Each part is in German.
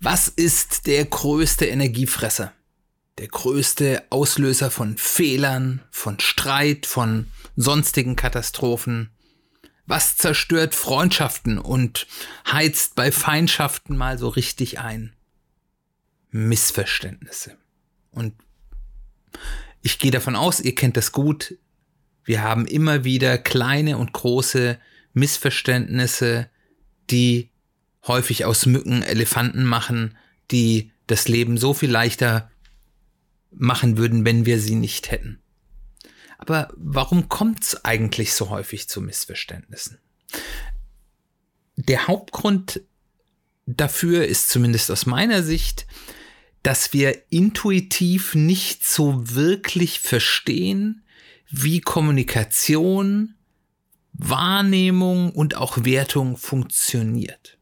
Was ist der größte Energiefresser? Der größte Auslöser von Fehlern, von Streit, von sonstigen Katastrophen? Was zerstört Freundschaften und heizt bei Feindschaften mal so richtig ein? Missverständnisse. Und ich gehe davon aus, ihr kennt das gut. Wir haben immer wieder kleine und große Missverständnisse, die häufig aus Mücken Elefanten machen, die das Leben so viel leichter machen würden, wenn wir sie nicht hätten. Aber warum kommt es eigentlich so häufig zu Missverständnissen? Der Hauptgrund dafür ist zumindest aus meiner Sicht, dass wir intuitiv nicht so wirklich verstehen, wie Kommunikation, Wahrnehmung und auch Wertung funktioniert.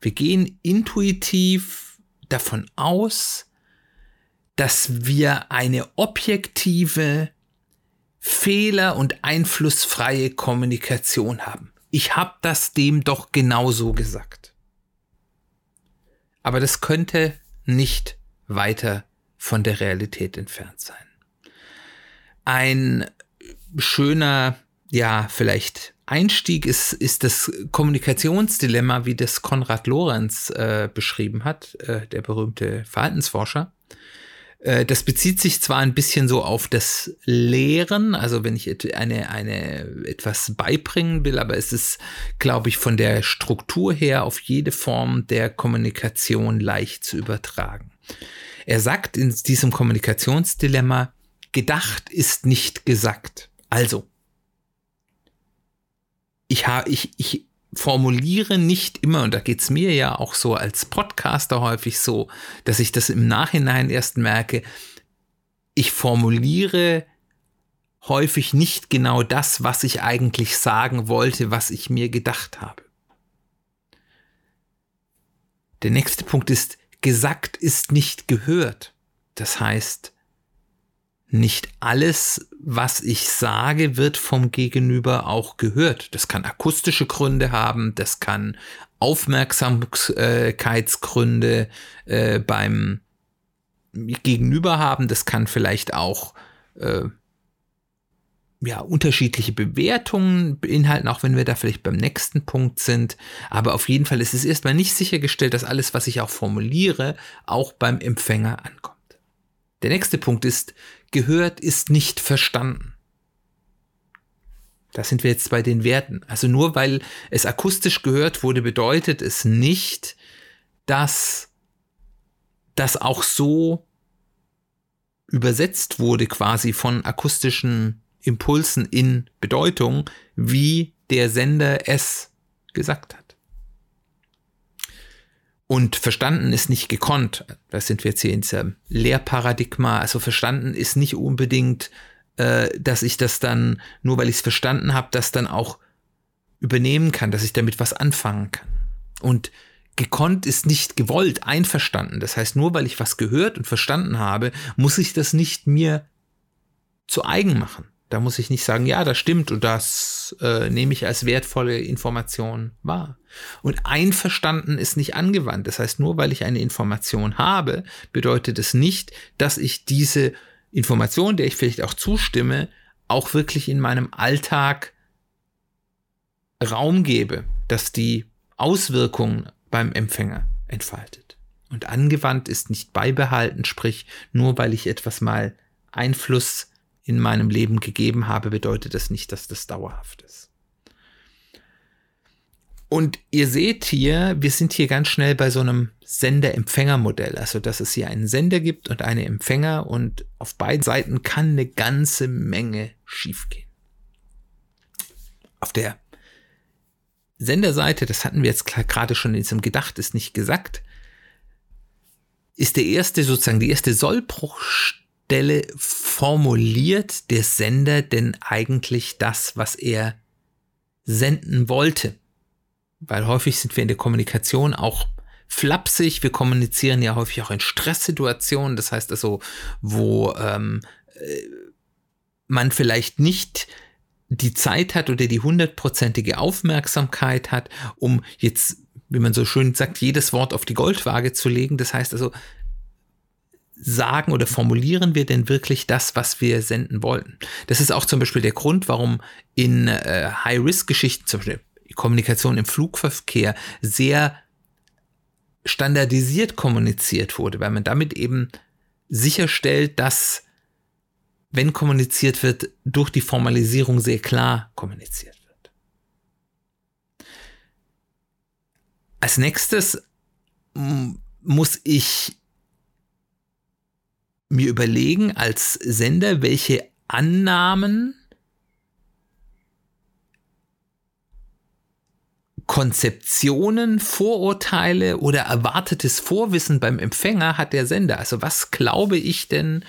Wir gehen intuitiv davon aus, dass wir eine objektive, fehler- und einflussfreie Kommunikation haben. Ich habe das dem doch genauso gesagt. Aber das könnte nicht weiter von der Realität entfernt sein. Ein schöner, ja, vielleicht Einstieg ist, ist das Kommunikationsdilemma, wie das Konrad Lorenz äh, beschrieben hat, äh, der berühmte Verhaltensforscher. Äh, das bezieht sich zwar ein bisschen so auf das Lehren, also wenn ich eine, eine, etwas beibringen will, aber es ist, glaube ich, von der Struktur her auf jede Form der Kommunikation leicht zu übertragen. Er sagt in diesem Kommunikationsdilemma, gedacht ist nicht gesagt. Also, ich, ha, ich, ich formuliere nicht immer, und da geht's mir ja auch so als Podcaster häufig so, dass ich das im Nachhinein erst merke, ich formuliere häufig nicht genau das, was ich eigentlich sagen wollte, was ich mir gedacht habe. Der nächste Punkt ist, gesagt ist nicht gehört. Das heißt, nicht alles, was ich sage, wird vom Gegenüber auch gehört. Das kann akustische Gründe haben, das kann Aufmerksamkeitsgründe äh, beim Gegenüber haben, das kann vielleicht auch äh, ja, unterschiedliche Bewertungen beinhalten, auch wenn wir da vielleicht beim nächsten Punkt sind. Aber auf jeden Fall ist es erstmal nicht sichergestellt, dass alles, was ich auch formuliere, auch beim Empfänger ankommt. Der nächste Punkt ist, gehört ist nicht verstanden. Da sind wir jetzt bei den Werten. Also nur weil es akustisch gehört wurde, bedeutet es nicht, dass das auch so übersetzt wurde quasi von akustischen Impulsen in Bedeutung, wie der Sender es gesagt hat. Und verstanden ist nicht gekonnt. Da sind wir jetzt hier in diesem Lehrparadigma. Also verstanden ist nicht unbedingt, äh, dass ich das dann, nur weil ich es verstanden habe, das dann auch übernehmen kann, dass ich damit was anfangen kann. Und gekonnt ist nicht gewollt, einverstanden. Das heißt, nur weil ich was gehört und verstanden habe, muss ich das nicht mir zu eigen machen. Da muss ich nicht sagen, ja, das stimmt und das äh, nehme ich als wertvolle Information wahr. Und einverstanden ist nicht angewandt. Das heißt, nur weil ich eine Information habe, bedeutet es nicht, dass ich diese Information, der ich vielleicht auch zustimme, auch wirklich in meinem Alltag Raum gebe, dass die Auswirkungen beim Empfänger entfaltet. Und angewandt ist nicht beibehalten, sprich, nur weil ich etwas mal Einfluss in meinem Leben gegeben habe, bedeutet das nicht, dass das dauerhaft ist. Und ihr seht hier, wir sind hier ganz schnell bei so einem Sender-Empfänger-Modell, also dass es hier einen Sender gibt und einen Empfänger und auf beiden Seiten kann eine ganze Menge schiefgehen. Auf der Senderseite, das hatten wir jetzt gerade schon in diesem Gedacht ist nicht gesagt, ist der erste sozusagen die erste Sollbruchstelle formuliert der Sender denn eigentlich das, was er senden wollte? Weil häufig sind wir in der Kommunikation auch flapsig. Wir kommunizieren ja häufig auch in Stresssituationen. Das heißt also, wo ähm, äh, man vielleicht nicht die Zeit hat oder die hundertprozentige Aufmerksamkeit hat, um jetzt, wie man so schön sagt, jedes Wort auf die Goldwaage zu legen. Das heißt also, sagen oder formulieren wir denn wirklich das, was wir senden wollten? Das ist auch zum Beispiel der Grund, warum in äh, High-Risk-Geschichten, zum Beispiel Kommunikation im Flugverkehr, sehr standardisiert kommuniziert wurde, weil man damit eben sicherstellt, dass wenn kommuniziert wird, durch die Formalisierung sehr klar kommuniziert wird. Als nächstes muss ich mir überlegen als Sender, welche Annahmen, Konzeptionen, Vorurteile oder erwartetes Vorwissen beim Empfänger hat der Sender. Also was glaube ich denn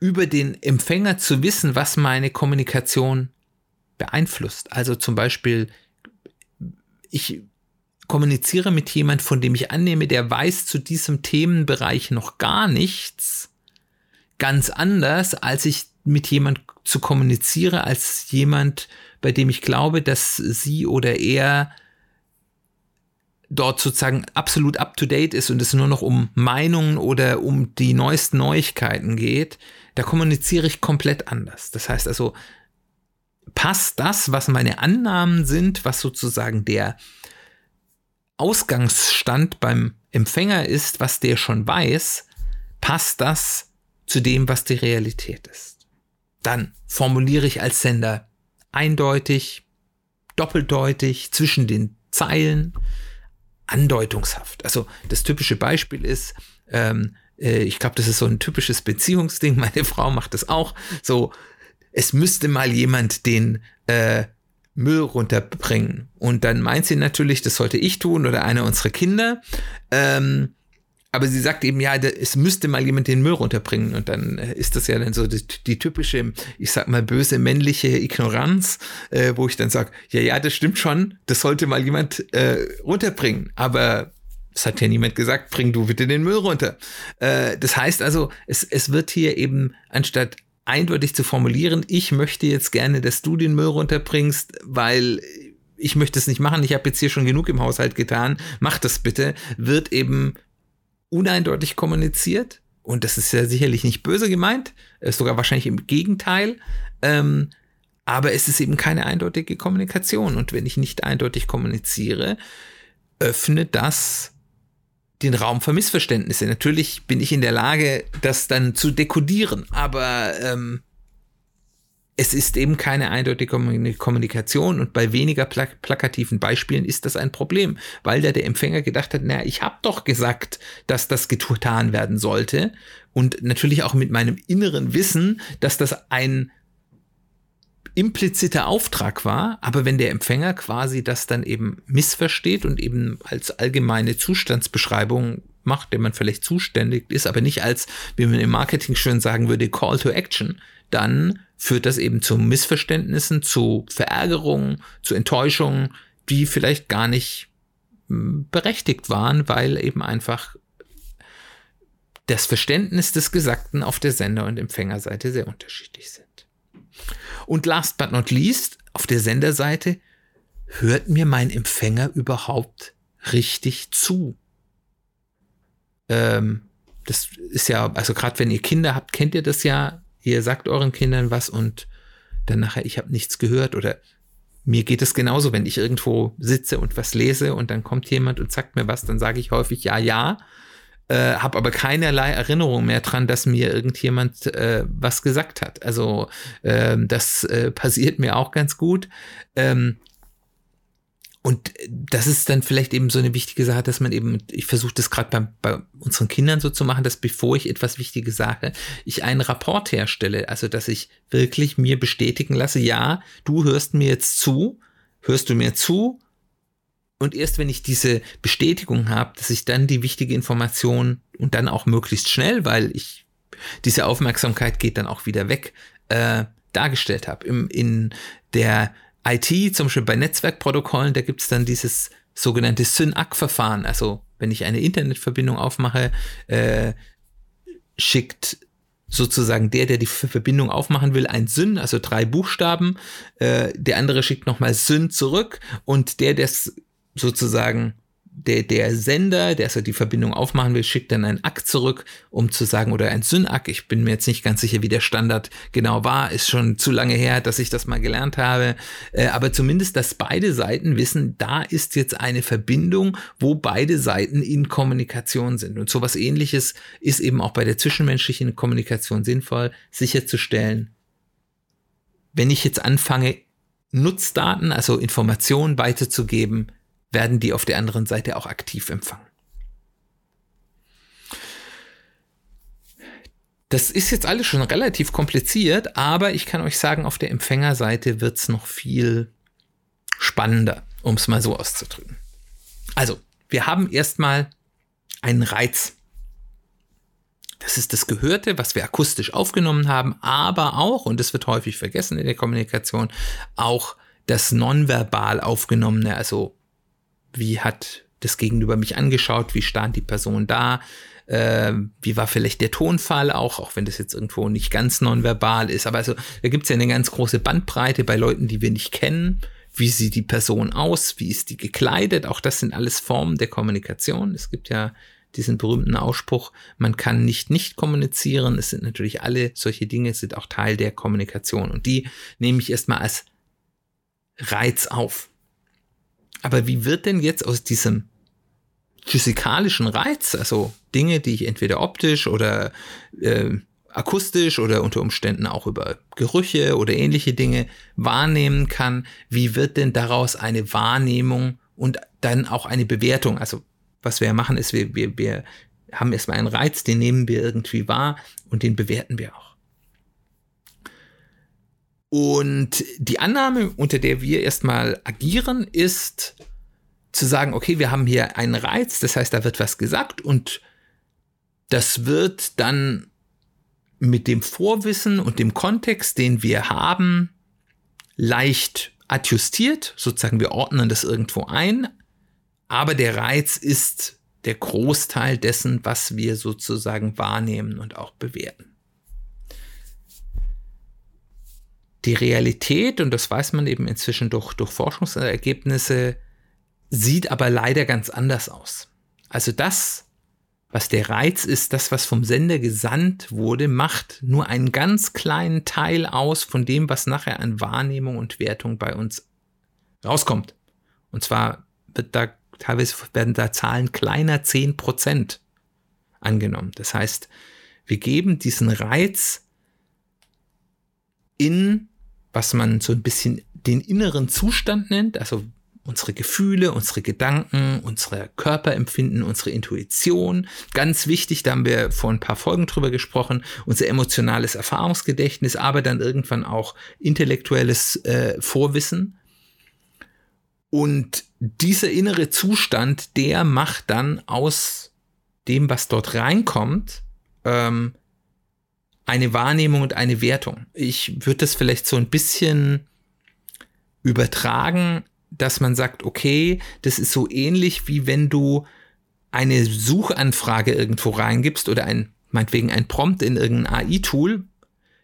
über den Empfänger zu wissen, was meine Kommunikation beeinflusst. Also zum Beispiel, ich kommuniziere mit jemand, von dem ich annehme, der weiß zu diesem Themenbereich noch gar nichts, ganz anders, als ich mit jemand zu kommuniziere, als jemand, bei dem ich glaube, dass sie oder er dort sozusagen absolut up to date ist und es nur noch um Meinungen oder um die neuesten Neuigkeiten geht, da kommuniziere ich komplett anders. Das heißt also, passt das, was meine Annahmen sind, was sozusagen der Ausgangsstand beim Empfänger ist, was der schon weiß, passt das zu dem, was die Realität ist. Dann formuliere ich als Sender eindeutig, doppeldeutig, zwischen den Zeilen, andeutungshaft. Also das typische Beispiel ist, ähm, äh, ich glaube, das ist so ein typisches Beziehungsding. Meine Frau macht das auch. So, es müsste mal jemand den äh, Müll runterbringen. Und dann meint sie natürlich, das sollte ich tun oder einer unserer Kinder. Ähm, aber sie sagt eben, ja, es müsste mal jemand den Müll runterbringen. Und dann äh, ist das ja dann so die, die typische, ich sag mal, böse männliche Ignoranz, äh, wo ich dann sage, ja, ja, das stimmt schon, das sollte mal jemand äh, runterbringen. Aber es hat ja niemand gesagt, bring du bitte den Müll runter. Äh, das heißt also, es, es wird hier eben, anstatt eindeutig zu formulieren, ich möchte jetzt gerne, dass du den Müll runterbringst, weil ich möchte es nicht machen, ich habe jetzt hier schon genug im Haushalt getan, mach das bitte, wird eben uneindeutig kommuniziert. Und das ist ja sicherlich nicht böse gemeint, ist sogar wahrscheinlich im Gegenteil. Ähm, aber es ist eben keine eindeutige Kommunikation. Und wenn ich nicht eindeutig kommuniziere, öffnet das den Raum für Missverständnisse. Natürlich bin ich in der Lage, das dann zu dekodieren, aber ähm, es ist eben keine eindeutige Kommunikation und bei weniger plak plakativen Beispielen ist das ein Problem, weil da der Empfänger gedacht hat, naja, ich habe doch gesagt, dass das getan werden sollte und natürlich auch mit meinem inneren Wissen, dass das ein impliziter Auftrag war, aber wenn der Empfänger quasi das dann eben missversteht und eben als allgemeine Zustandsbeschreibung macht, der man vielleicht zuständig ist, aber nicht als, wie man im Marketing schön sagen würde, Call to Action, dann führt das eben zu Missverständnissen, zu Verärgerungen, zu Enttäuschungen, die vielleicht gar nicht hm, berechtigt waren, weil eben einfach das Verständnis des Gesagten auf der Sender- und Empfängerseite sehr unterschiedlich sind. Und last but not least, auf der Senderseite, hört mir mein Empfänger überhaupt richtig zu? Ähm, das ist ja, also gerade wenn ihr Kinder habt, kennt ihr das ja, ihr sagt euren Kindern was und dann nachher, ich habe nichts gehört. Oder mir geht es genauso, wenn ich irgendwo sitze und was lese und dann kommt jemand und sagt mir was, dann sage ich häufig ja, ja, äh, habe aber keinerlei Erinnerung mehr dran, dass mir irgendjemand äh, was gesagt hat. Also ähm, das äh, passiert mir auch ganz gut. Ähm, und das ist dann vielleicht eben so eine wichtige Sache, dass man eben, ich versuche das gerade bei, bei unseren Kindern so zu machen, dass bevor ich etwas Wichtiges sage, ich einen Rapport herstelle. Also, dass ich wirklich mir bestätigen lasse, ja, du hörst mir jetzt zu, hörst du mir zu, Und erst wenn ich diese Bestätigung habe, dass ich dann die wichtige Information und dann auch möglichst schnell, weil ich diese Aufmerksamkeit geht dann auch wieder weg, äh, dargestellt habe. in der IT, zum Beispiel bei Netzwerkprotokollen, da gibt es dann dieses sogenannte SYNAC-Verfahren. Also wenn ich eine Internetverbindung aufmache, äh, schickt sozusagen der, der die Verbindung aufmachen will, ein Syn, also drei Buchstaben. Äh, der andere schickt nochmal Syn zurück und der, der es sozusagen der, der Sender, der also die Verbindung aufmachen will, schickt dann ein Ack zurück, um zu sagen, oder ein Synack, ich bin mir jetzt nicht ganz sicher, wie der Standard genau war, ist schon zu lange her, dass ich das mal gelernt habe, äh, aber zumindest, dass beide Seiten wissen, da ist jetzt eine Verbindung, wo beide Seiten in Kommunikation sind. Und sowas ähnliches ist eben auch bei der zwischenmenschlichen Kommunikation sinnvoll, sicherzustellen, wenn ich jetzt anfange, Nutzdaten, also Informationen weiterzugeben, werden die auf der anderen Seite auch aktiv empfangen. Das ist jetzt alles schon relativ kompliziert, aber ich kann euch sagen, auf der Empfängerseite wird es noch viel spannender, um es mal so auszudrücken. Also, wir haben erstmal einen Reiz. Das ist das Gehörte, was wir akustisch aufgenommen haben, aber auch, und das wird häufig vergessen in der Kommunikation, auch das nonverbal aufgenommene, also wie hat das Gegenüber mich angeschaut, wie stand die Person da, äh, wie war vielleicht der Tonfall auch, auch wenn das jetzt irgendwo nicht ganz nonverbal ist. Aber also da gibt es ja eine ganz große Bandbreite bei Leuten, die wir nicht kennen. Wie sieht die Person aus? Wie ist die gekleidet? Auch das sind alles Formen der Kommunikation. Es gibt ja diesen berühmten Ausspruch, man kann nicht nicht kommunizieren. Es sind natürlich alle solche Dinge, sind auch Teil der Kommunikation. Und die nehme ich erstmal als Reiz auf. Aber wie wird denn jetzt aus diesem physikalischen Reiz, also Dinge, die ich entweder optisch oder äh, akustisch oder unter Umständen auch über Gerüche oder ähnliche Dinge wahrnehmen kann, wie wird denn daraus eine Wahrnehmung und dann auch eine Bewertung? Also was wir ja machen ist, wir, wir, wir haben erstmal einen Reiz, den nehmen wir irgendwie wahr und den bewerten wir auch. Und die Annahme, unter der wir erstmal agieren, ist zu sagen, okay, wir haben hier einen Reiz, das heißt, da wird was gesagt und das wird dann mit dem Vorwissen und dem Kontext, den wir haben, leicht adjustiert, sozusagen wir ordnen das irgendwo ein, aber der Reiz ist der Großteil dessen, was wir sozusagen wahrnehmen und auch bewerten. Die Realität, und das weiß man eben inzwischen durch, durch Forschungsergebnisse, sieht aber leider ganz anders aus. Also das, was der Reiz ist, das, was vom Sender gesandt wurde, macht nur einen ganz kleinen Teil aus von dem, was nachher an Wahrnehmung und Wertung bei uns rauskommt. Und zwar wird da teilweise werden da Zahlen kleiner 10% angenommen. Das heißt, wir geben diesen Reiz in was man so ein bisschen den inneren Zustand nennt, also unsere Gefühle, unsere Gedanken, unsere Körperempfinden, unsere Intuition. Ganz wichtig, da haben wir vor ein paar Folgen drüber gesprochen, unser emotionales Erfahrungsgedächtnis, aber dann irgendwann auch intellektuelles äh, Vorwissen. Und dieser innere Zustand, der macht dann aus dem, was dort reinkommt, ähm, eine Wahrnehmung und eine Wertung. Ich würde das vielleicht so ein bisschen übertragen, dass man sagt, okay, das ist so ähnlich wie wenn du eine Suchanfrage irgendwo reingibst oder ein, meinetwegen ein Prompt in irgendein AI-Tool.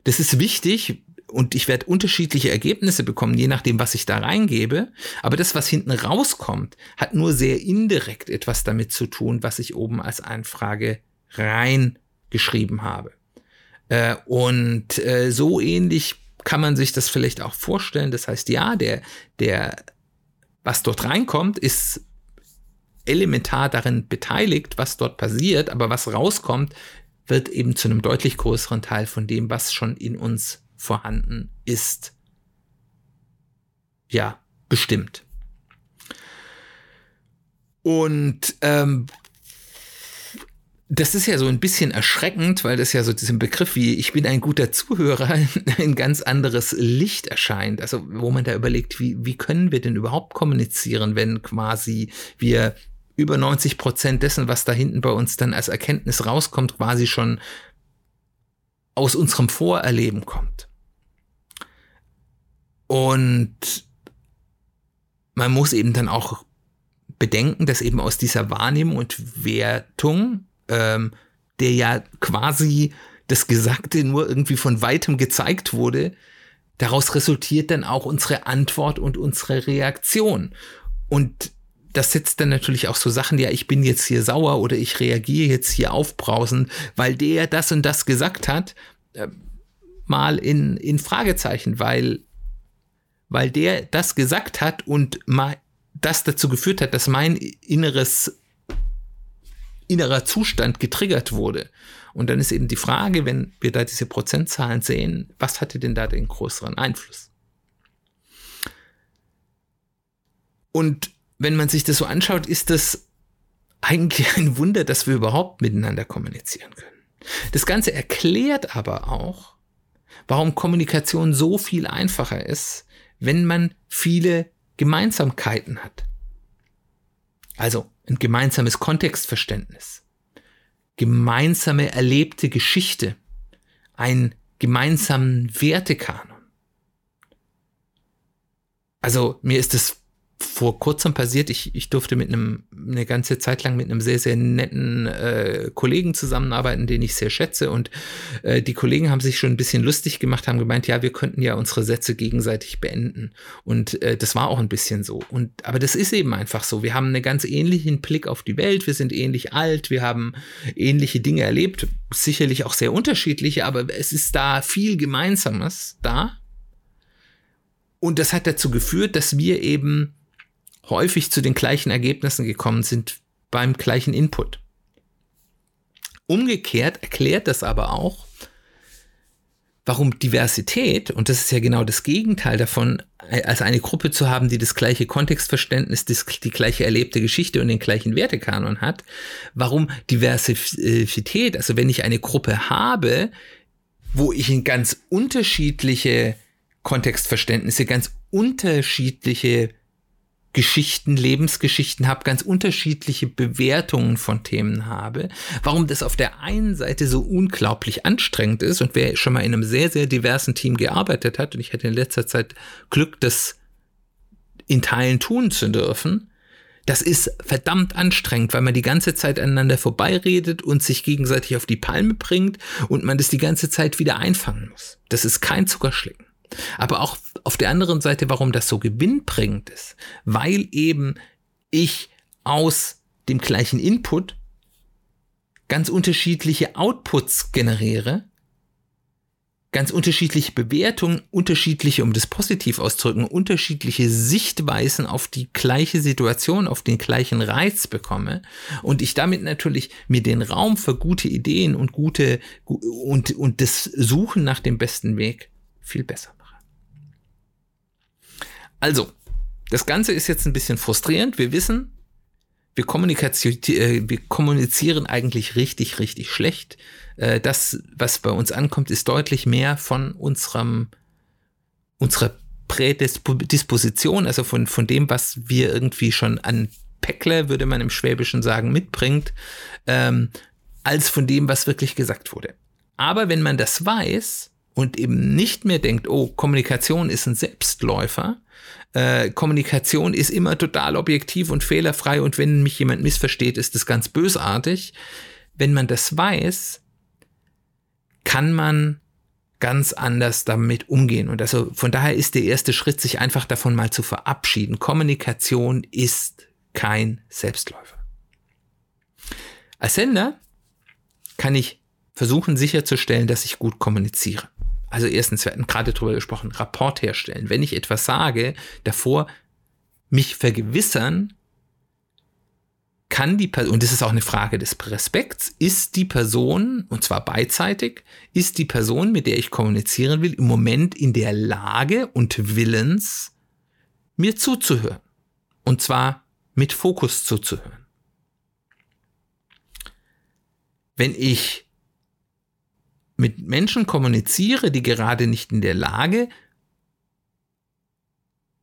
Das ist wichtig und ich werde unterschiedliche Ergebnisse bekommen, je nachdem, was ich da reingebe. Aber das, was hinten rauskommt, hat nur sehr indirekt etwas damit zu tun, was ich oben als Anfrage reingeschrieben habe. Äh, und äh, so ähnlich kann man sich das vielleicht auch vorstellen. Das heißt, ja, der, der, was dort reinkommt, ist elementar darin beteiligt, was dort passiert, aber was rauskommt, wird eben zu einem deutlich größeren Teil von dem, was schon in uns vorhanden ist, ja, bestimmt. Und ähm, das ist ja so ein bisschen erschreckend, weil das ja so diesen Begriff wie ich bin ein guter Zuhörer ein ganz anderes Licht erscheint. Also wo man da überlegt, wie, wie können wir denn überhaupt kommunizieren, wenn quasi wir über 90 Prozent dessen, was da hinten bei uns dann als Erkenntnis rauskommt, quasi schon aus unserem Vorerleben kommt. Und man muss eben dann auch bedenken, dass eben aus dieser Wahrnehmung und Wertung ähm, der ja quasi das Gesagte nur irgendwie von weitem gezeigt wurde, daraus resultiert dann auch unsere Antwort und unsere Reaktion. Und das setzt dann natürlich auch so Sachen, ja, ich bin jetzt hier sauer oder ich reagiere jetzt hier aufbrausend, weil der das und das gesagt hat, äh, mal in, in Fragezeichen, weil, weil der das gesagt hat und mal das dazu geführt hat, dass mein inneres innerer Zustand getriggert wurde. Und dann ist eben die Frage, wenn wir da diese Prozentzahlen sehen, was hatte denn da den größeren Einfluss? Und wenn man sich das so anschaut, ist das eigentlich ein Wunder, dass wir überhaupt miteinander kommunizieren können. Das Ganze erklärt aber auch, warum Kommunikation so viel einfacher ist, wenn man viele Gemeinsamkeiten hat. Also ein gemeinsames Kontextverständnis, gemeinsame erlebte Geschichte, einen gemeinsamen Wertekanon. Also mir ist es vor kurzem passiert. Ich, ich durfte mit einem eine ganze Zeit lang mit einem sehr, sehr netten äh, Kollegen zusammenarbeiten, den ich sehr schätze. Und äh, die Kollegen haben sich schon ein bisschen lustig gemacht, haben gemeint, ja, wir könnten ja unsere Sätze gegenseitig beenden. Und äh, das war auch ein bisschen so. Und aber das ist eben einfach so. Wir haben einen ganz ähnlichen Blick auf die Welt, wir sind ähnlich alt, wir haben ähnliche Dinge erlebt, sicherlich auch sehr unterschiedliche, aber es ist da viel Gemeinsames da. Und das hat dazu geführt, dass wir eben häufig zu den gleichen Ergebnissen gekommen sind beim gleichen Input. Umgekehrt erklärt das aber auch, warum Diversität, und das ist ja genau das Gegenteil davon, als eine Gruppe zu haben, die das gleiche Kontextverständnis, die gleiche erlebte Geschichte und den gleichen Wertekanon hat, warum Diversität, also wenn ich eine Gruppe habe, wo ich in ganz unterschiedliche Kontextverständnisse, ganz unterschiedliche Geschichten, Lebensgeschichten habe, ganz unterschiedliche Bewertungen von Themen habe, warum das auf der einen Seite so unglaublich anstrengend ist und wer schon mal in einem sehr, sehr diversen Team gearbeitet hat, und ich hatte in letzter Zeit Glück, das in Teilen tun zu dürfen, das ist verdammt anstrengend, weil man die ganze Zeit aneinander vorbeiredet und sich gegenseitig auf die Palme bringt und man das die ganze Zeit wieder einfangen muss. Das ist kein Zuckerschlecken. Aber auch auf der anderen Seite, warum das so gewinnbringend ist, weil eben ich aus dem gleichen Input ganz unterschiedliche Outputs generiere, ganz unterschiedliche Bewertungen, unterschiedliche, um das positiv auszudrücken, unterschiedliche Sichtweisen auf die gleiche Situation, auf den gleichen Reiz bekomme und ich damit natürlich mir den Raum für gute Ideen und gute und, und das Suchen nach dem besten Weg viel besser also, das Ganze ist jetzt ein bisschen frustrierend. Wir wissen, wir, äh, wir kommunizieren eigentlich richtig, richtig schlecht. Äh, das, was bei uns ankommt, ist deutlich mehr von unserem, unserer Prädisposition, also von, von dem, was wir irgendwie schon an Päckle, würde man im Schwäbischen sagen, mitbringt, ähm, als von dem, was wirklich gesagt wurde. Aber wenn man das weiß und eben nicht mehr denkt, oh, Kommunikation ist ein Selbstläufer, äh, Kommunikation ist immer total objektiv und fehlerfrei und wenn mich jemand missversteht, ist das ganz bösartig. Wenn man das weiß, kann man ganz anders damit umgehen. Und also von daher ist der erste Schritt, sich einfach davon mal zu verabschieden. Kommunikation ist kein Selbstläufer. Als Sender kann ich versuchen sicherzustellen, dass ich gut kommuniziere. Also erstens, wir hatten gerade darüber gesprochen, Rapport herstellen. Wenn ich etwas sage, davor mich vergewissern, kann die Person, und das ist auch eine Frage des Respekts, ist die Person, und zwar beidseitig, ist die Person, mit der ich kommunizieren will, im Moment in der Lage und Willens, mir zuzuhören. Und zwar mit Fokus zuzuhören. wenn ich mit Menschen kommuniziere, die gerade nicht in der Lage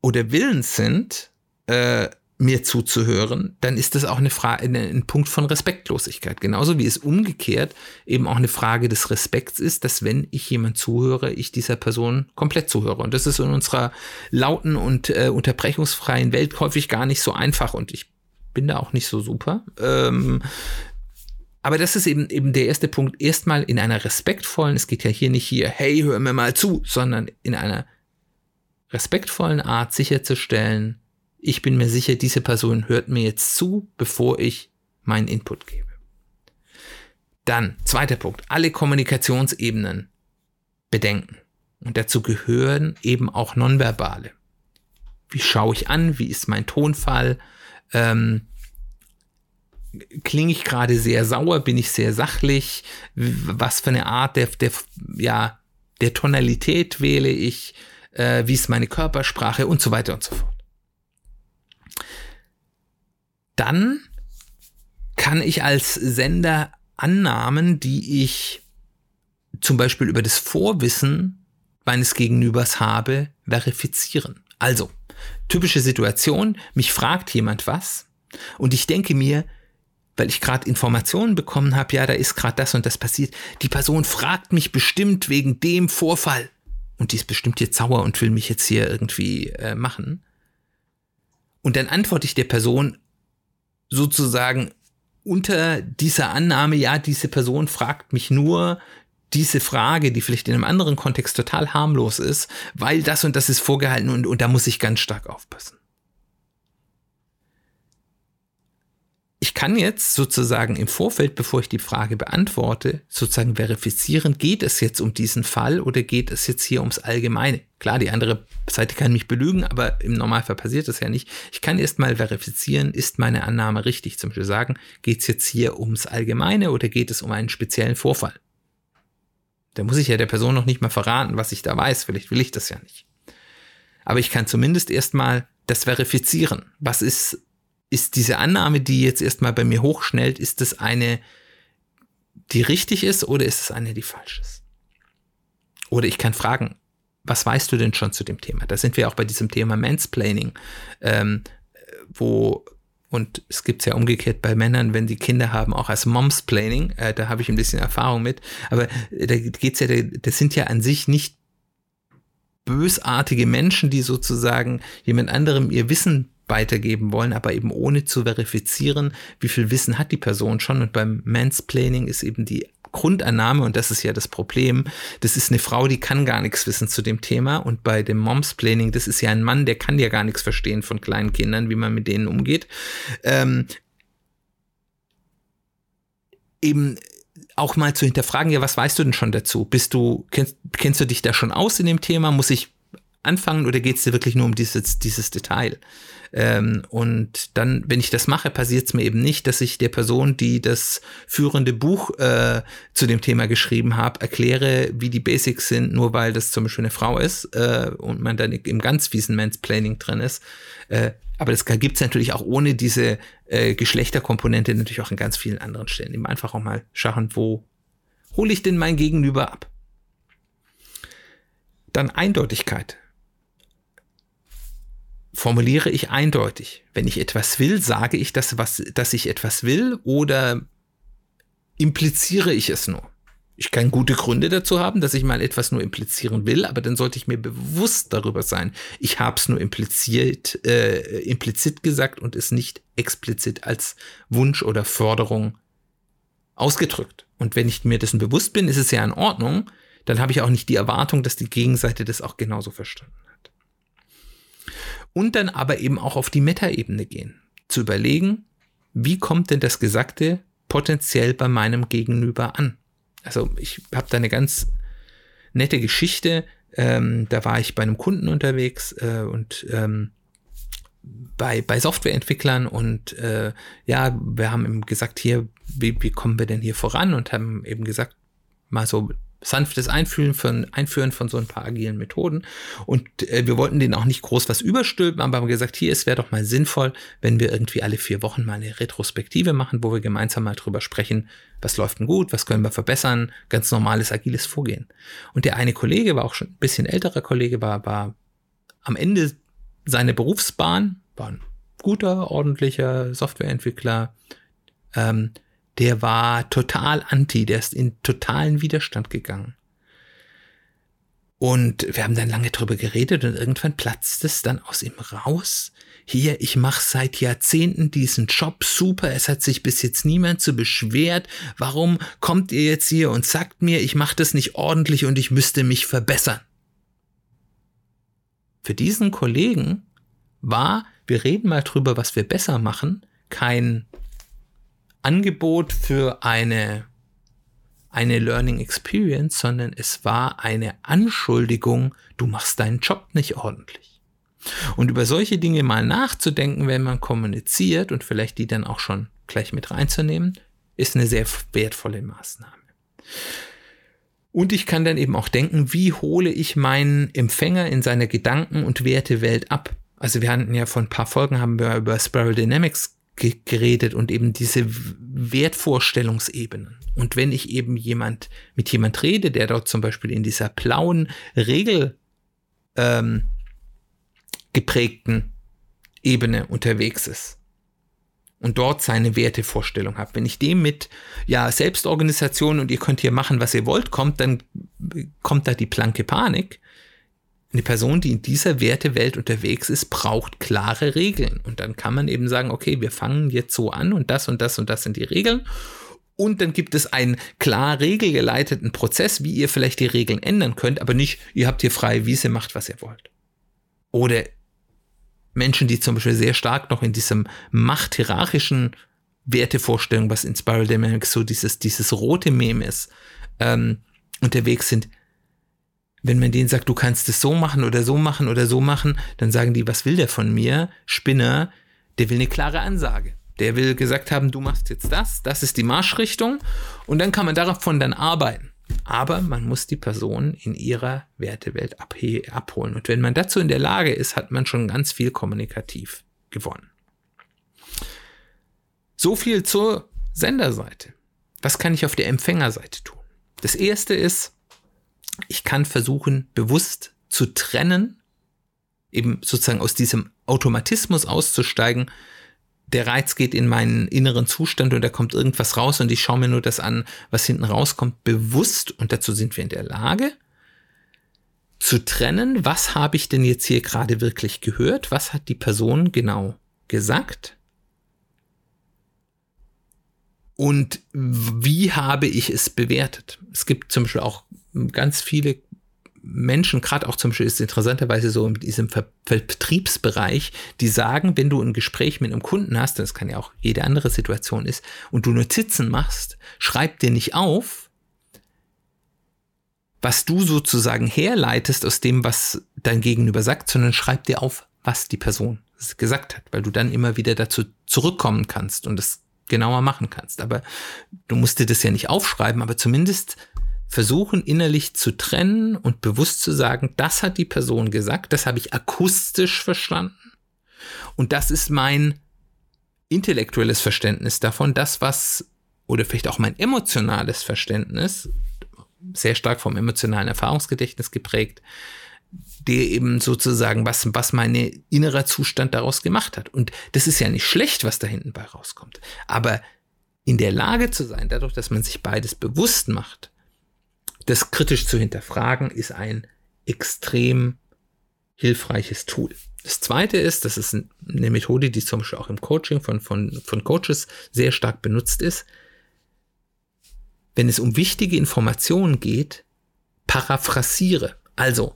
oder willens sind, äh, mir zuzuhören, dann ist das auch eine Frage, ein Punkt von Respektlosigkeit. Genauso wie es umgekehrt eben auch eine Frage des Respekts ist, dass wenn ich jemand zuhöre, ich dieser Person komplett zuhöre. Und das ist in unserer lauten und äh, unterbrechungsfreien Welt häufig gar nicht so einfach und ich bin da auch nicht so super. Ähm, aber das ist eben, eben der erste Punkt. Erstmal in einer respektvollen, es geht ja hier nicht hier, hey, hör mir mal zu, sondern in einer respektvollen Art sicherzustellen, ich bin mir sicher, diese Person hört mir jetzt zu, bevor ich meinen Input gebe. Dann, zweiter Punkt, alle Kommunikationsebenen bedenken. Und dazu gehören eben auch nonverbale. Wie schaue ich an? Wie ist mein Tonfall? Ähm, Klinge ich gerade sehr sauer? Bin ich sehr sachlich? Was für eine Art der, der, ja, der Tonalität wähle ich? Äh, wie ist meine Körpersprache? Und so weiter und so fort dann kann ich als Sender Annahmen, die ich zum Beispiel über das Vorwissen meines Gegenübers habe, verifizieren. Also, typische Situation, mich fragt jemand was und ich denke mir, weil ich gerade Informationen bekommen habe, ja, da ist gerade das und das passiert. Die Person fragt mich bestimmt wegen dem Vorfall und die ist bestimmt jetzt sauer und will mich jetzt hier irgendwie äh, machen. Und dann antworte ich der Person sozusagen unter dieser Annahme, ja, diese Person fragt mich nur diese Frage, die vielleicht in einem anderen Kontext total harmlos ist, weil das und das ist vorgehalten und, und da muss ich ganz stark aufpassen. Ich kann jetzt sozusagen im Vorfeld, bevor ich die Frage beantworte, sozusagen verifizieren, geht es jetzt um diesen Fall oder geht es jetzt hier ums Allgemeine? Klar, die andere Seite kann mich belügen, aber im Normalfall passiert das ja nicht. Ich kann erst mal verifizieren, ist meine Annahme richtig? Zum Beispiel sagen, geht es jetzt hier ums Allgemeine oder geht es um einen speziellen Vorfall? Da muss ich ja der Person noch nicht mal verraten, was ich da weiß. Vielleicht will ich das ja nicht. Aber ich kann zumindest erstmal das verifizieren. Was ist ist diese Annahme, die jetzt erstmal bei mir hochschnellt, ist das eine, die richtig ist oder ist es eine, die falsch ist? Oder ich kann fragen, was weißt du denn schon zu dem Thema? Da sind wir auch bei diesem Thema Mansplaining, ähm, wo und es gibt es ja umgekehrt bei Männern, wenn die Kinder haben, auch als Momsplaining. Äh, da habe ich ein bisschen Erfahrung mit. Aber da geht's ja, das sind ja an sich nicht bösartige Menschen, die sozusagen jemand anderem ihr Wissen weitergeben wollen, aber eben ohne zu verifizieren, wie viel Wissen hat die Person schon. Und beim Mansplaining ist eben die Grundannahme, und das ist ja das Problem, das ist eine Frau, die kann gar nichts wissen zu dem Thema. Und bei dem Momsplaining, das ist ja ein Mann, der kann ja gar nichts verstehen von kleinen Kindern, wie man mit denen umgeht. Ähm, eben auch mal zu hinterfragen, ja, was weißt du denn schon dazu? Bist du, kennst, kennst du dich da schon aus in dem Thema? Muss ich anfangen oder geht es dir wirklich nur um dieses, dieses Detail? Ähm, und dann, wenn ich das mache, passiert es mir eben nicht, dass ich der Person, die das führende Buch äh, zu dem Thema geschrieben habe, erkläre, wie die Basics sind, nur weil das zum Beispiel eine Frau ist äh, und man dann im ganz fiesen Mansplaining drin ist. Äh, aber das gibt es natürlich auch ohne diese äh, Geschlechterkomponente natürlich auch in ganz vielen anderen Stellen. Eben einfach auch mal schauen, wo hole ich denn mein Gegenüber ab? Dann Eindeutigkeit formuliere ich eindeutig. Wenn ich etwas will, sage ich das, was, dass ich etwas will oder impliziere ich es nur? Ich kann gute Gründe dazu haben, dass ich mal etwas nur implizieren will, aber dann sollte ich mir bewusst darüber sein. Ich habe es nur impliziert, äh, implizit gesagt und es nicht explizit als Wunsch oder Forderung ausgedrückt. Und wenn ich mir dessen bewusst bin, ist es ja in Ordnung, dann habe ich auch nicht die Erwartung, dass die Gegenseite das auch genauso verstanden hat und dann aber eben auch auf die Metaebene gehen. Zu überlegen, wie kommt denn das Gesagte potenziell bei meinem Gegenüber an? Also ich habe da eine ganz nette Geschichte. Ähm, da war ich bei einem Kunden unterwegs äh, und ähm, bei, bei Softwareentwicklern und äh, ja, wir haben ihm gesagt, hier, wie, wie kommen wir denn hier voran und haben eben gesagt, mal so sanftes Einführen von, Einführen von so ein paar agilen Methoden. Und äh, wir wollten denen auch nicht groß was überstülpen, aber haben gesagt, hier, es wäre doch mal sinnvoll, wenn wir irgendwie alle vier Wochen mal eine Retrospektive machen, wo wir gemeinsam mal drüber sprechen, was läuft denn gut, was können wir verbessern, ganz normales agiles Vorgehen. Und der eine Kollege war auch schon ein bisschen älterer Kollege, war, war am Ende seiner Berufsbahn, war ein guter, ordentlicher Softwareentwickler, ähm, der war total anti, der ist in totalen Widerstand gegangen. Und wir haben dann lange drüber geredet und irgendwann platzt es dann aus ihm raus. Hier, ich mache seit Jahrzehnten diesen Job super, es hat sich bis jetzt niemand so beschwert. Warum kommt ihr jetzt hier und sagt mir, ich mache das nicht ordentlich und ich müsste mich verbessern? Für diesen Kollegen war, wir reden mal drüber, was wir besser machen, kein Angebot für eine, eine Learning Experience, sondern es war eine Anschuldigung, du machst deinen Job nicht ordentlich. Und über solche Dinge mal nachzudenken, wenn man kommuniziert und vielleicht die dann auch schon gleich mit reinzunehmen, ist eine sehr wertvolle Maßnahme. Und ich kann dann eben auch denken, wie hole ich meinen Empfänger in seiner Gedanken- und Wertewelt ab? Also wir hatten ja vor ein paar Folgen haben wir über Spiral Dynamics geredet und eben diese Wertvorstellungsebenen. Und wenn ich eben jemand mit jemand rede, der dort zum Beispiel in dieser blauen Regel ähm, geprägten Ebene unterwegs ist und dort seine Wertevorstellung hat, wenn ich dem mit ja Selbstorganisation und ihr könnt hier machen, was ihr wollt, kommt, dann kommt da die blanke Panik eine Person, die in dieser Wertewelt unterwegs ist, braucht klare Regeln. Und dann kann man eben sagen, okay, wir fangen jetzt so an und das und das und das sind die Regeln. Und dann gibt es einen klar regelgeleiteten Prozess, wie ihr vielleicht die Regeln ändern könnt, aber nicht, ihr habt hier freie Wiese, macht, was ihr wollt. Oder Menschen, die zum Beispiel sehr stark noch in diesem machthierarchischen Wertevorstellung, was in Spiral Dynamics so dieses, dieses rote Meme ist, ähm, unterwegs sind, wenn man denen sagt, du kannst es so machen oder so machen oder so machen, dann sagen die, was will der von mir? Spinner, der will eine klare Ansage. Der will gesagt haben, du machst jetzt das, das ist die Marschrichtung und dann kann man davon dann arbeiten. Aber man muss die Person in ihrer Wertewelt abholen. Und wenn man dazu in der Lage ist, hat man schon ganz viel kommunikativ gewonnen. So viel zur Senderseite. Was kann ich auf der Empfängerseite tun? Das erste ist, ich kann versuchen, bewusst zu trennen, eben sozusagen aus diesem Automatismus auszusteigen. Der Reiz geht in meinen inneren Zustand und da kommt irgendwas raus und ich schaue mir nur das an, was hinten rauskommt, bewusst, und dazu sind wir in der Lage, zu trennen, was habe ich denn jetzt hier gerade wirklich gehört, was hat die Person genau gesagt und wie habe ich es bewertet. Es gibt zum Beispiel auch ganz viele Menschen, gerade auch zum Beispiel ist interessanterweise so in diesem Ver Vertriebsbereich, die sagen, wenn du ein Gespräch mit einem Kunden hast, das kann ja auch jede andere Situation ist, und du Notizen machst, schreib dir nicht auf, was du sozusagen herleitest aus dem, was dein Gegenüber sagt, sondern schreib dir auf, was die Person gesagt hat, weil du dann immer wieder dazu zurückkommen kannst und das genauer machen kannst. Aber du musst dir das ja nicht aufschreiben, aber zumindest versuchen innerlich zu trennen und bewusst zu sagen, das hat die Person gesagt, das habe ich akustisch verstanden und das ist mein intellektuelles Verständnis davon, das was oder vielleicht auch mein emotionales Verständnis, sehr stark vom emotionalen Erfahrungsgedächtnis geprägt, der eben sozusagen, was, was mein innerer Zustand daraus gemacht hat. Und das ist ja nicht schlecht, was da hinten bei rauskommt. Aber in der Lage zu sein, dadurch, dass man sich beides bewusst macht, das kritisch zu hinterfragen, ist ein extrem hilfreiches Tool. Das zweite ist, das ist eine Methode, die zum Beispiel auch im Coaching von, von, von Coaches sehr stark benutzt ist. Wenn es um wichtige Informationen geht, paraphrasiere. Also,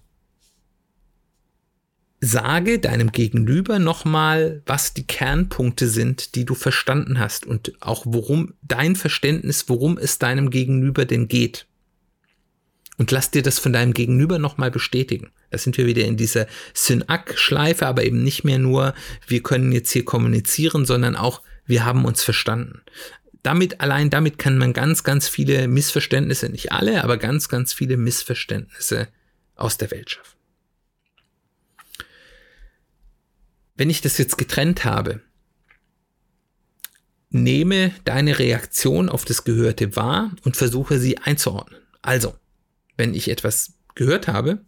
sage deinem Gegenüber nochmal, was die Kernpunkte sind, die du verstanden hast und auch worum dein Verständnis, worum es deinem Gegenüber denn geht und lass dir das von deinem Gegenüber nochmal bestätigen. Da sind wir wieder in dieser Synak-Schleife, aber eben nicht mehr nur, wir können jetzt hier kommunizieren, sondern auch, wir haben uns verstanden. damit, allein damit kann man ganz, ganz viele Missverständnisse, nicht alle, aber ganz, ganz viele Missverständnisse aus der Welt schaffen. Wenn ich das jetzt getrennt habe, nehme deine Reaktion auf das Gehörte wahr und versuche sie einzuordnen. Also, wenn ich etwas gehört habe,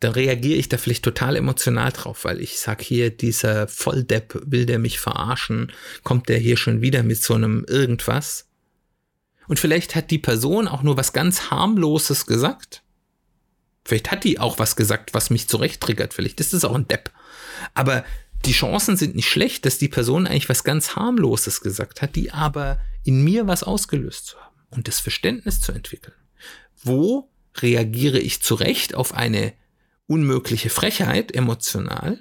dann reagiere ich da vielleicht total emotional drauf, weil ich sag hier, dieser Volldepp will der mich verarschen, kommt der hier schon wieder mit so einem irgendwas. Und vielleicht hat die Person auch nur was ganz harmloses gesagt. Vielleicht hat die auch was gesagt, was mich zurecht triggert. Vielleicht ist es auch ein Depp. Aber die Chancen sind nicht schlecht, dass die Person eigentlich was ganz harmloses gesagt hat, die aber in mir was ausgelöst zu haben und das Verständnis zu entwickeln. Wo reagiere ich zurecht auf eine unmögliche Frechheit emotional.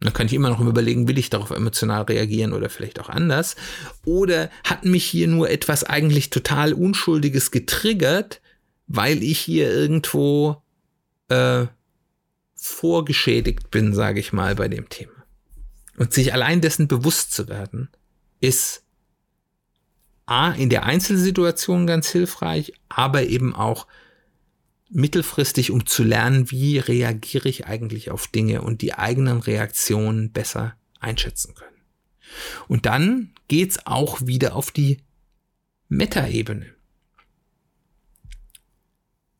Dann kann ich immer noch überlegen, will ich darauf emotional reagieren oder vielleicht auch anders. Oder hat mich hier nur etwas eigentlich total Unschuldiges getriggert, weil ich hier irgendwo äh, vorgeschädigt bin, sage ich mal, bei dem Thema. Und sich allein dessen bewusst zu werden, ist A, in der Einzelsituation ganz hilfreich, aber eben auch mittelfristig, um zu lernen, wie reagiere ich eigentlich auf Dinge und die eigenen Reaktionen besser einschätzen können. Und dann geht's auch wieder auf die Metaebene.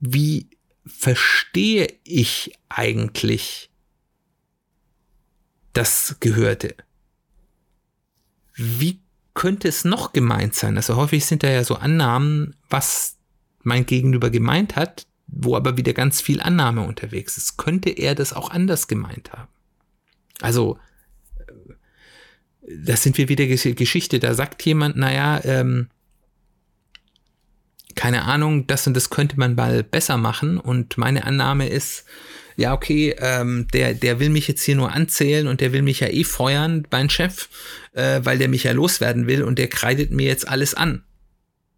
Wie verstehe ich eigentlich das Gehörte? Wie könnte es noch gemeint sein? Also häufig sind da ja so Annahmen, was mein Gegenüber gemeint hat, wo aber wieder ganz viel Annahme unterwegs ist. Könnte er das auch anders gemeint haben? Also, äh, das sind wir wieder Geschichte. Da sagt jemand, naja, ähm, keine Ahnung, das und das könnte man mal besser machen. Und meine Annahme ist, ja, okay, ähm, der, der will mich jetzt hier nur anzählen und der will mich ja eh feuern, mein Chef, äh, weil der mich ja loswerden will und der kreidet mir jetzt alles an.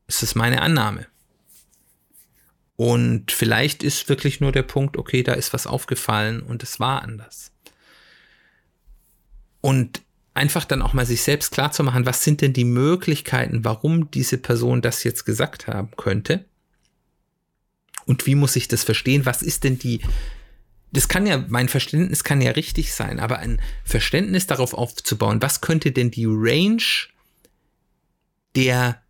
Das ist meine Annahme. Und vielleicht ist wirklich nur der Punkt, okay, da ist was aufgefallen und es war anders. Und einfach dann auch mal sich selbst klar zu machen, was sind denn die Möglichkeiten, warum diese Person das jetzt gesagt haben könnte? Und wie muss ich das verstehen? Was ist denn die, das kann ja, mein Verständnis kann ja richtig sein, aber ein Verständnis darauf aufzubauen, was könnte denn die Range der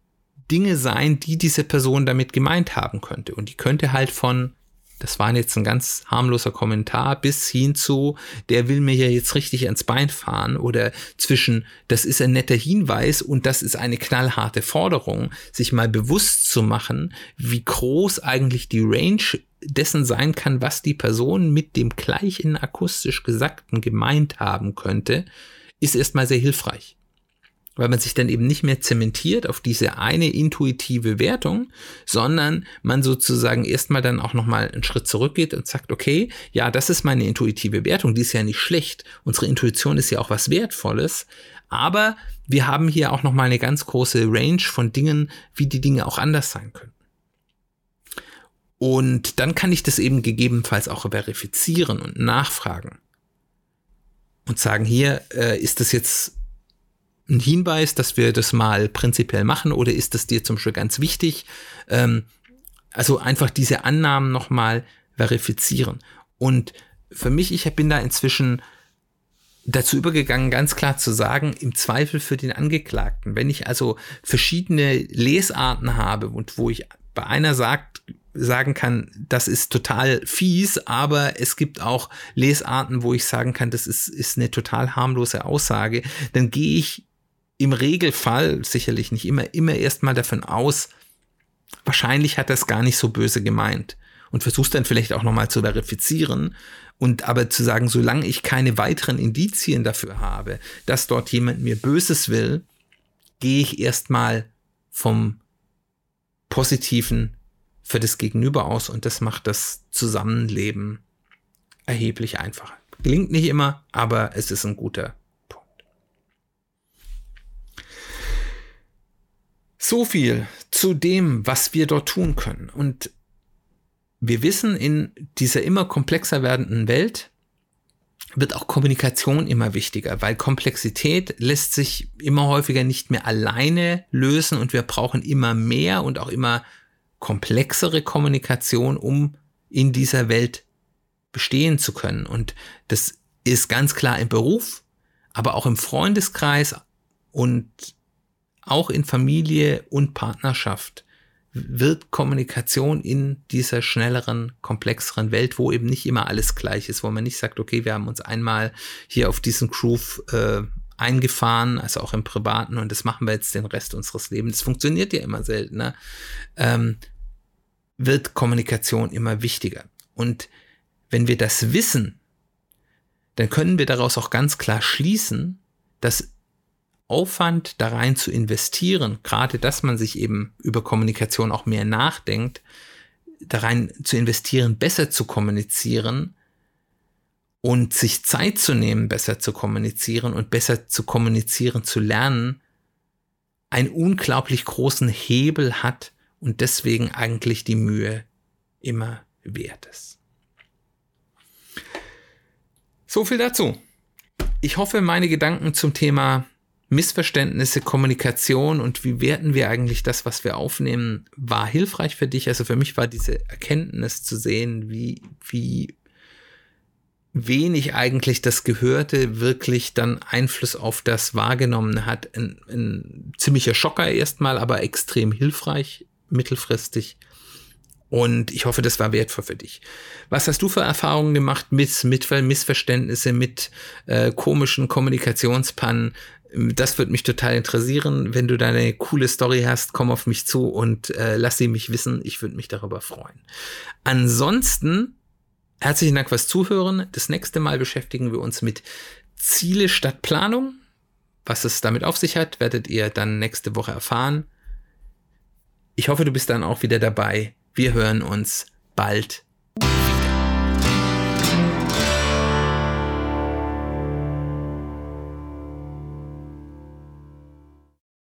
Dinge sein, die diese Person damit gemeint haben könnte. Und die könnte halt von, das war jetzt ein ganz harmloser Kommentar, bis hin zu, der will mir ja jetzt richtig ans Bein fahren oder zwischen, das ist ein netter Hinweis und das ist eine knallharte Forderung, sich mal bewusst zu machen, wie groß eigentlich die Range dessen sein kann, was die Person mit dem gleichen akustisch Gesagten gemeint haben könnte, ist erstmal sehr hilfreich weil man sich dann eben nicht mehr zementiert auf diese eine intuitive Wertung, sondern man sozusagen erstmal dann auch nochmal einen Schritt zurückgeht und sagt, okay, ja, das ist meine intuitive Wertung, die ist ja nicht schlecht. Unsere Intuition ist ja auch was Wertvolles, aber wir haben hier auch nochmal eine ganz große Range von Dingen, wie die Dinge auch anders sein können. Und dann kann ich das eben gegebenenfalls auch verifizieren und nachfragen und sagen, hier äh, ist das jetzt ein Hinweis, dass wir das mal prinzipiell machen oder ist das dir zum Beispiel ganz wichtig? Ähm, also einfach diese Annahmen nochmal verifizieren. Und für mich, ich bin da inzwischen dazu übergegangen, ganz klar zu sagen, im Zweifel für den Angeklagten. Wenn ich also verschiedene Lesarten habe und wo ich bei einer sagt, sagen kann, das ist total fies, aber es gibt auch Lesarten, wo ich sagen kann, das ist, ist eine total harmlose Aussage, dann gehe ich im Regelfall, sicherlich nicht immer, immer erstmal davon aus, wahrscheinlich hat er es gar nicht so böse gemeint und versuchst dann vielleicht auch nochmal zu verifizieren und aber zu sagen, solange ich keine weiteren Indizien dafür habe, dass dort jemand mir Böses will, gehe ich erstmal vom Positiven für das Gegenüber aus und das macht das Zusammenleben erheblich einfacher. Gelingt nicht immer, aber es ist ein guter So viel zu dem, was wir dort tun können. Und wir wissen in dieser immer komplexer werdenden Welt, wird auch Kommunikation immer wichtiger, weil Komplexität lässt sich immer häufiger nicht mehr alleine lösen und wir brauchen immer mehr und auch immer komplexere Kommunikation, um in dieser Welt bestehen zu können. Und das ist ganz klar im Beruf, aber auch im Freundeskreis und auch in Familie und Partnerschaft wird Kommunikation in dieser schnelleren, komplexeren Welt, wo eben nicht immer alles gleich ist, wo man nicht sagt, okay, wir haben uns einmal hier auf diesen Groove äh, eingefahren, also auch im Privaten, und das machen wir jetzt den Rest unseres Lebens. Das funktioniert ja immer seltener. Ähm, wird Kommunikation immer wichtiger. Und wenn wir das wissen, dann können wir daraus auch ganz klar schließen, dass Aufwand da rein zu investieren, gerade dass man sich eben über Kommunikation auch mehr nachdenkt, da rein zu investieren, besser zu kommunizieren und sich Zeit zu nehmen, besser zu kommunizieren und besser zu kommunizieren zu lernen, einen unglaublich großen Hebel hat und deswegen eigentlich die Mühe immer wert ist. So viel dazu. Ich hoffe, meine Gedanken zum Thema Missverständnisse, Kommunikation und wie werten wir eigentlich das, was wir aufnehmen, war hilfreich für dich. Also für mich war diese Erkenntnis zu sehen, wie, wie wenig eigentlich das Gehörte wirklich dann Einfluss auf das Wahrgenommene hat. Ein, ein ziemlicher Schocker erstmal, aber extrem hilfreich mittelfristig. Und ich hoffe, das war wertvoll für dich. Was hast du für Erfahrungen gemacht mit, mit Missverständnisse, mit äh, komischen Kommunikationspannen? Das würde mich total interessieren. Wenn du da eine coole Story hast, komm auf mich zu und äh, lass sie mich wissen. Ich würde mich darüber freuen. Ansonsten, herzlichen Dank fürs Zuhören. Das nächste Mal beschäftigen wir uns mit Ziele statt Planung. Was es damit auf sich hat, werdet ihr dann nächste Woche erfahren. Ich hoffe, du bist dann auch wieder dabei. Wir hören uns bald